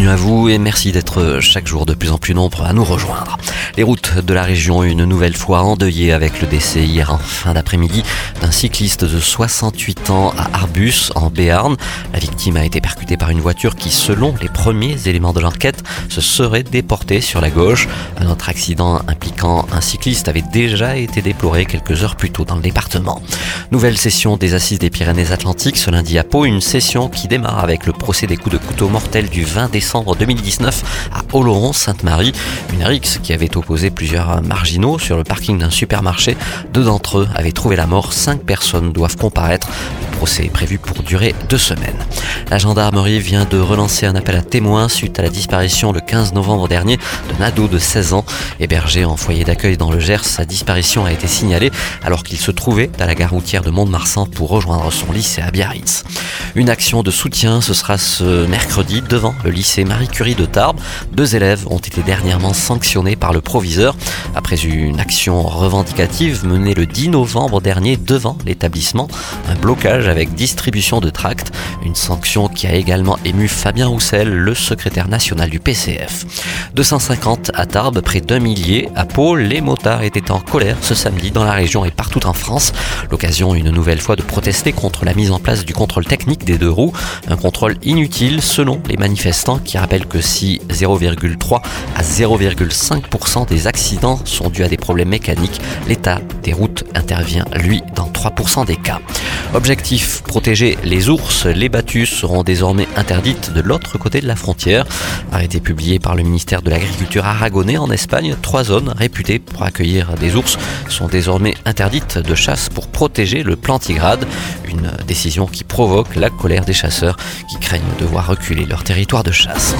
Bienvenue à vous et merci d'être chaque jour de plus en plus nombreux à nous rejoindre. Les routes de la région une nouvelle fois endeuillées avec le décès hier en fin d'après-midi d'un cycliste de 68 ans à Arbus en Béarn. La victime a été percutée par une voiture qui, selon les premiers éléments de l'enquête, se serait déportée sur la gauche. Un autre accident impliquant un cycliste avait déjà été déploré quelques heures plus tôt dans le département. Nouvelle session des assises des Pyrénées-Atlantiques ce lundi à Pau, une session qui démarre avec le procès des coups de couteau mortels du 20 décembre 2019 à Oloron-Sainte-Marie. Une rixe qui avait opposé plusieurs marginaux sur le parking d'un supermarché. Deux d'entre eux avaient trouvé la mort. Cinq personnes doivent comparaître. Procès est prévu pour durer deux semaines. La gendarmerie vient de relancer un appel à témoins suite à la disparition le 15 novembre dernier d'un ado de 16 ans. Hébergé en foyer d'accueil dans le Gers, sa disparition a été signalée alors qu'il se trouvait à la gare routière de Mont-de-Marsan pour rejoindre son lycée à Biarritz. Une action de soutien, ce sera ce mercredi devant le lycée Marie Curie de Tarbes. Deux élèves ont été dernièrement sanctionnés par le proviseur après une action revendicative menée le 10 novembre dernier devant l'établissement. Un blocage avec distribution de tracts, une sanction qui a également ému Fabien Roussel, le secrétaire national du PCF. 250 à Tarbes, près d'un millier à Pau, les motards étaient en colère ce samedi dans la région et partout en France. L'occasion une nouvelle fois de protester contre la mise en place du contrôle technique des deux roues, un contrôle inutile selon les manifestants qui rappellent que si 0,3 à 0,5% des accidents sont dus à des problèmes mécaniques, l'état des routes intervient lui dans 3% des cas. Protéger les ours. Les battues seront désormais interdites de l'autre côté de la frontière. Arrêté publié par le ministère de l'Agriculture aragonais en Espagne, trois zones réputées pour accueillir des ours sont désormais interdites de chasse pour protéger le plantigrade. Une décision qui provoque la colère des chasseurs qui craignent de voir reculer leur territoire de chasse.